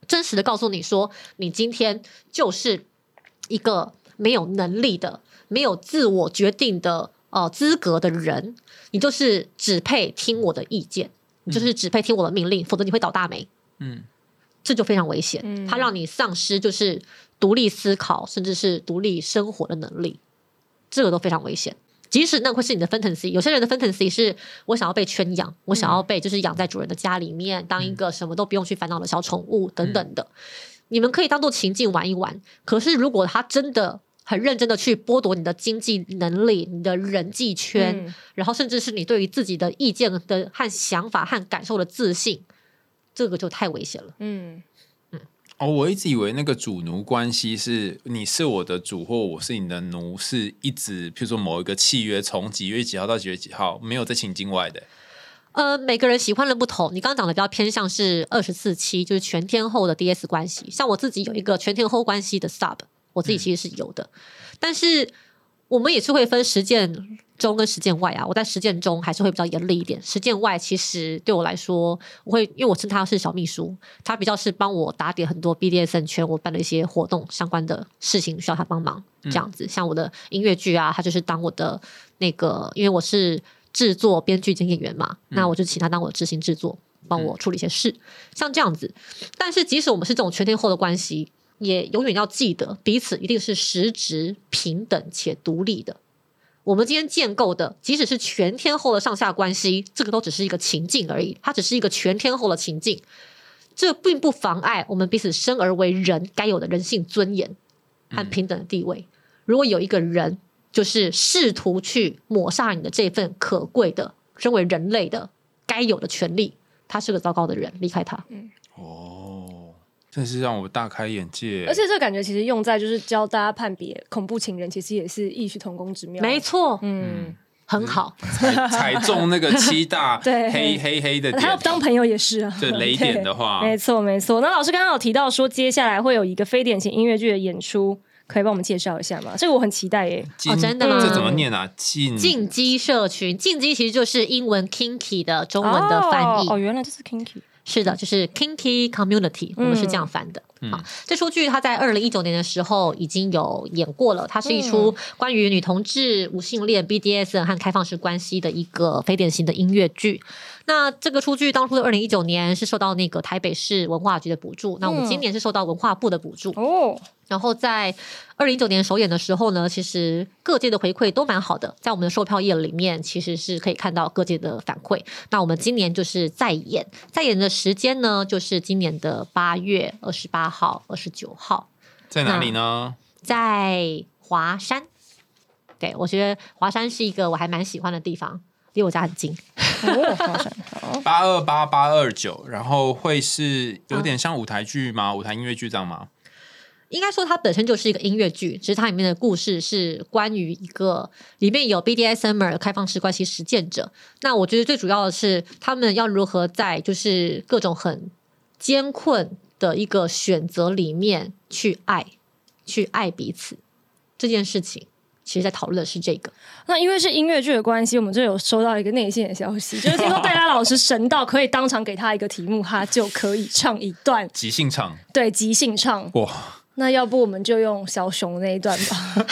真实的告诉你说，你今天就是一个没有能力的、没有自我决定的呃资格的人，你就是只配听我的意见，你就是只配听我的命令，否则你会倒大霉。嗯，这就非常危险，嗯。它让你丧失就是独立思考，甚至是独立生活的能力，这个都非常危险。即使那会是你的 fantasy，有些人的 fantasy 是我想要被圈养，我想要被就是养在主人的家里面，当一个什么都不用去烦恼的小宠物等等的。你们可以当做情境玩一玩，可是如果他真的很认真的去剥夺你的经济能力、你的人际圈，嗯然后甚至是你对于自己的意见的和想法和感受的自信，这个就太危险了。嗯哦，我一直以为那个主奴关系是你是我的主，或我是你的奴，是一直，譬如说某一个契约从几月几号到几月几号，没有在情境外的。呃，每个人喜欢的不同。你刚刚讲的比较偏向是二十四期，就是全天候的 DS 关系。像我自己有一个全天候关系的 Sub，我自己其实是有的，但是我们也是会分实践中跟实践外啊。我在实践中还是会比较严厉一点，实践外其实对我来说，我会因为我称他是小秘书，他比较是帮我打点很多 BDSN 圈我办的一些活动相关的事情需要他帮忙，这样子。像我的音乐剧啊，他就是当我的那个，因为我是制作、编剧兼演员嘛，那我就请他当我的执行制作，帮我处理一些事，像这样子。但是即使我们是这种全天候的关系，也永远要记得彼此一定是实质平等且独立的。我们今天建构的，即使是全天候的上下关系，这个都只是一个情境而已，它只是一个全天候的情境，这并不妨碍我们彼此生而为人该有的人性尊严和平等的地位。如果有一个人就是试图去抹杀你的这份可贵的身为人类的该有的权利，他是个糟糕的人，离开他。嗯哦，真是让我大开眼界。而且这感觉其实用在就是教大家判别恐怖情人，其实也是异曲同工之妙。没，错，嗯，很好。踩踩中那个七大 对黑黑黑的还有点，当朋友也是啊。对雷点的话，没错没错。那老师刚刚有提到说，接下来会有一个非典型音乐剧的演出，可以帮我们介绍一下吗？这个我很期待耶。进哦真的吗这怎么念啊？进进击社群，进击其实就是英文 kinky 的中文的翻译。哦，哦原来这是 kinky。是的，就是 kinky community，我们是这样翻的。好，这出剧它在二零一九年的时候已经有演过了，它是一出关于女同志、无性恋、BDS 和开放式关系的一个非典型的音乐剧。那这个出剧当初的二零一九年是受到那个台北市文化局的补助，那我们今年是受到文化部的补助。哦，然后在二零一九年首演的时候呢，其实各界的回馈都蛮好的，在我们的售票页里面其实是可以看到各界的反馈。那我们今年就是再演，再演的时间呢，就是今年的八月二十八号、二十九号，在哪里呢？在华山。对我觉得华山是一个我还蛮喜欢的地方，离我家很近。八二八八二九，然后会是有点像舞台剧吗？舞台音乐剧这样吗？应该说它本身就是一个音乐剧，只是它里面的故事是关于一个里面有 BDSM 开放式关系实践者。那我觉得最主要的是他们要如何在就是各种很艰困的一个选择里面去爱，去爱彼此这件事情。其实，在讨论的是这个。那因为是音乐剧的关系，我们就有收到一个内线的消息，就是听说戴拉老师神到可以当场给他一个题目，他就可以唱一段，即兴唱对，即兴唱。哇！那要不我们就用小熊那一段吧，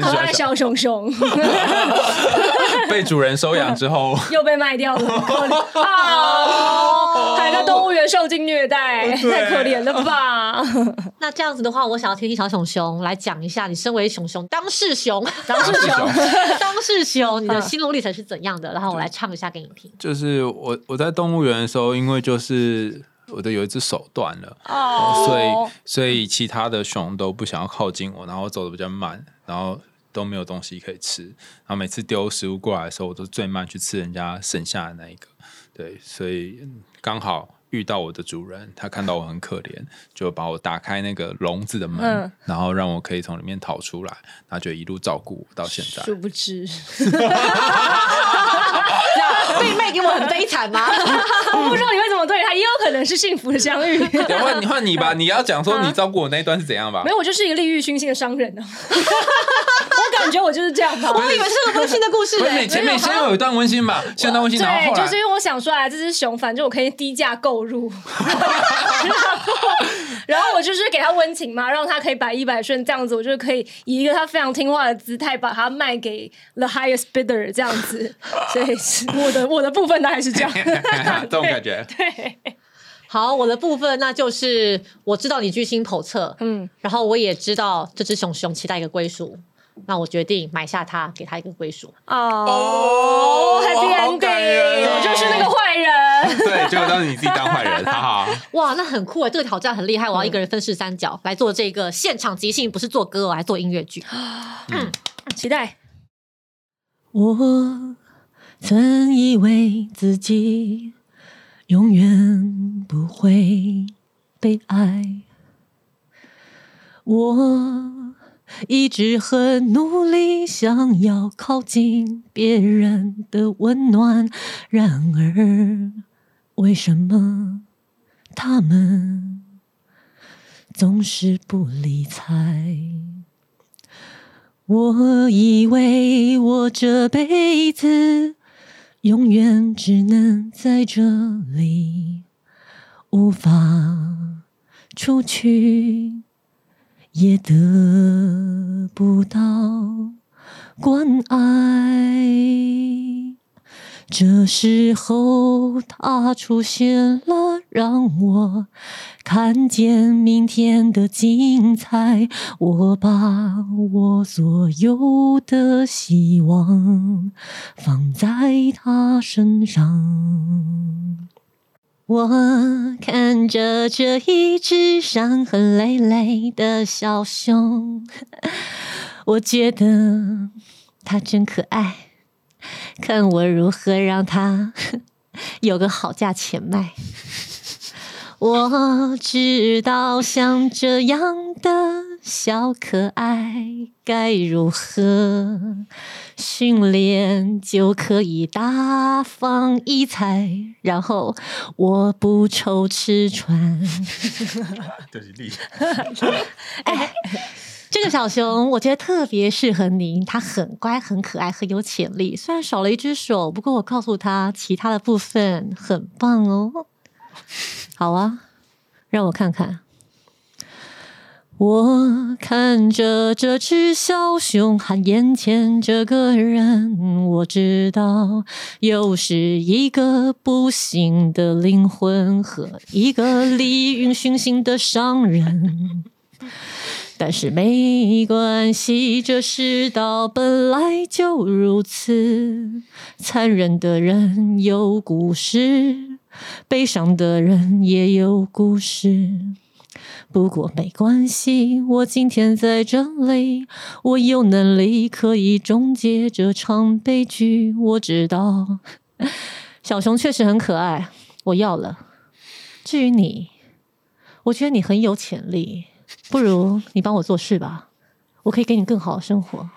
可 小熊熊 被主人收养之后，又被卖掉了，可怜啊！还在动物园受尽虐待，太可怜了吧？那这样子的话，我想要听听小熊熊来讲一下，你身为熊熊当事熊，当事熊当事熊，你的心路历程是怎样的？然后我来唱一下给你听。就是我我在动物园的时候，因为就是我的有一只手断了，哦所以所以其他的熊都不想要靠近我，然后走的比较慢，然后都没有东西可以吃，然后每次丢食物过来的时候，我都最慢去吃人家剩下的那一个，对，所以嗯刚好。遇到我的主人，他看到我很可怜，就把我打开那个笼子的门，嗯然后让我可以从里面逃出来，然后就一路照顾我到现在。殊不知，被卖给我很悲惨吗？我不知道你会怎么对他，也有可能是幸福的相遇。等换你换你吧，你要讲说你照顾我那一段是怎样吧没？有，我就是一个利欲熏心的商人呢、我感觉我就是这样吧。我以为是个温馨的故事哎、不是你前面先有一段温馨吧，先有段温馨，然后对，后来就是因为我想出来这只熊，反正我可以低价购入，然 后然后我就是给他温情嘛，让他可以百依百顺，这样子我就可以以一个他非常听话的姿态把它卖给 the highest bidder 这样子，所以是我的我的部分大概是这样，这种感觉。对，好，我的部分那就是我知道你居心叵测，嗯，然后我也知道这只熊熊期待一个归属，那我决定买下它，给它一个归属。哦，Happy Ending，哦我就是那个坏人，对，结果当你自己当坏人，哈哈。哇，那很酷哎！这个挑战很厉害，我要一个人分饰三角来做这个现场即兴，不是做歌我，还做音乐剧。嗯期待。我曾以为自己永远不会被爱，我一直很努力想要靠近别人的温暖，然而为什么他们总是不理睬？我以为我这辈子永远只能在这里，无法出去，也得不到关爱。这时候，他出现了，让我看见明天的精彩。我把我所有的希望放在他身上。我看着这一只伤痕累累的小熊，我觉得它真可爱。看我如何让它 有个好价钱卖。我知道像这样的小可爱该如何训练就可以大放异彩，然后我不愁吃穿。就是厉 这个小熊我觉得特别适合您，它很乖、很可爱、很有潜力。虽然少了一只手，不过我告诉他，其他的部分很棒哦。好啊，让我看看。我看着这只小熊和眼前这个人，我知道又是一个不幸的灵魂和一个利欲熏心的商人。但是没关系，这世道本来就如此，残忍的人有故事，悲伤的人也有故事。不过没关系，我今天在这里，我有能力可以终结这场悲剧。我知道，小熊确实很可爱，我要了。至于你，我觉得你很有潜力，不如你帮我做事吧，我可以给你更好的生活。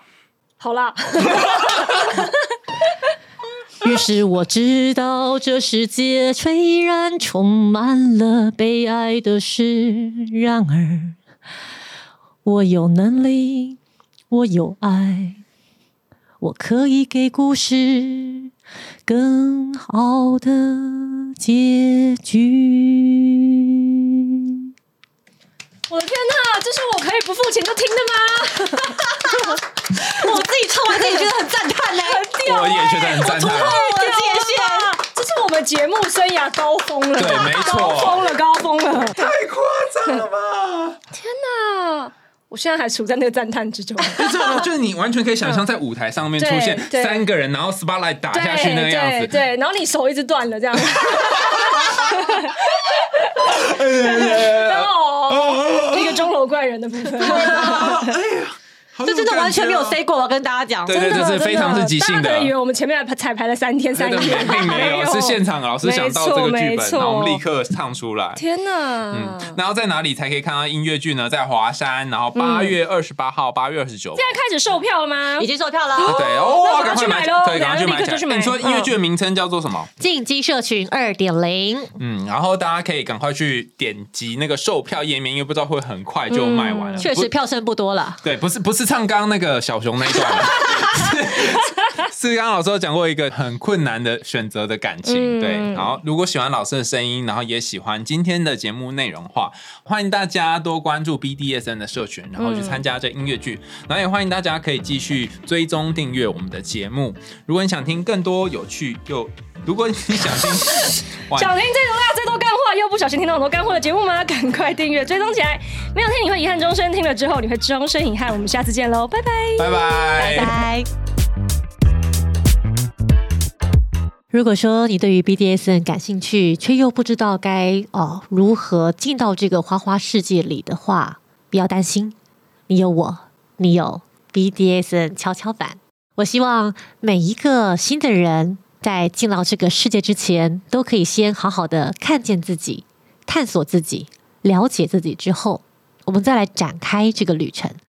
好啦，于是我知道。这世界虽然充满了悲哀的事，然而我有能力，我有爱，我可以给故事更好的结局。我的天哪，这是我可以不付钱就听的吗？我自己唱完自己觉得很赞叹呢、我也觉得很赞叹。我的界限，这是我们节目生涯高峰了，对没错高峰了，高峰了！太夸张了吧！天哪，我现在还处在那个赞叹之中。就这样，就是你完全可以想象在舞台上面出现三个人，然后 spotlight 打下去那个样子。对对，然后你手一直断了这样。哦，一个钟楼怪人的部分。好有这真的完全没有 say 过，我要跟大家讲。对对，这是非常是即兴的大家可能。以为我们前面还彩排了三天三夜，并没有，是现场老师想到这个剧本，然后我们立刻唱出来。天哪！嗯，然后在哪里才可以看到音乐剧呢？在华山，然后八月二十八号、八月二十九。现在开始售票了吗已？经售票了，对那哦，我赶快买去买喽对，赶快去买起来。立刻就去买你说音乐剧的名称叫做什么？进击社群二点零。嗯，然后大家可以赶快去点击那个售票页面，因为不知道会很快就卖完了。确实票剩不多了。对，不是不是唱刚刚那个小熊那一段了，是是刚刚老师有讲过一个很困难的选择的感情。嗯对，然后如果喜欢老师的声音，然后也喜欢今天的节目内容的话，欢迎大家多关注 BDSN 的社群，然后去参加这音乐剧，然后也欢迎大家可以继续追踪订阅我们的节目。如果你想听更多有趣又如果你想听，想听最多辣、最多干话，又不小心听到很多干货的节目吗？赶快订阅追踪起来！没有听你会遗憾终身，听了之后你会终身遗憾。我们下次见喽，拜拜。拜拜，拜。如果说你对于 BDSN 感兴趣，却又不知道该哦如何进到这个花花世界里的话，不要担心，你有我，你有 BDSN 跷跷板。我希望每一个新的人在进到这个世界之前，都可以先好好的看见自己，探索自己，了解自己之后，我们再来展开这个旅程。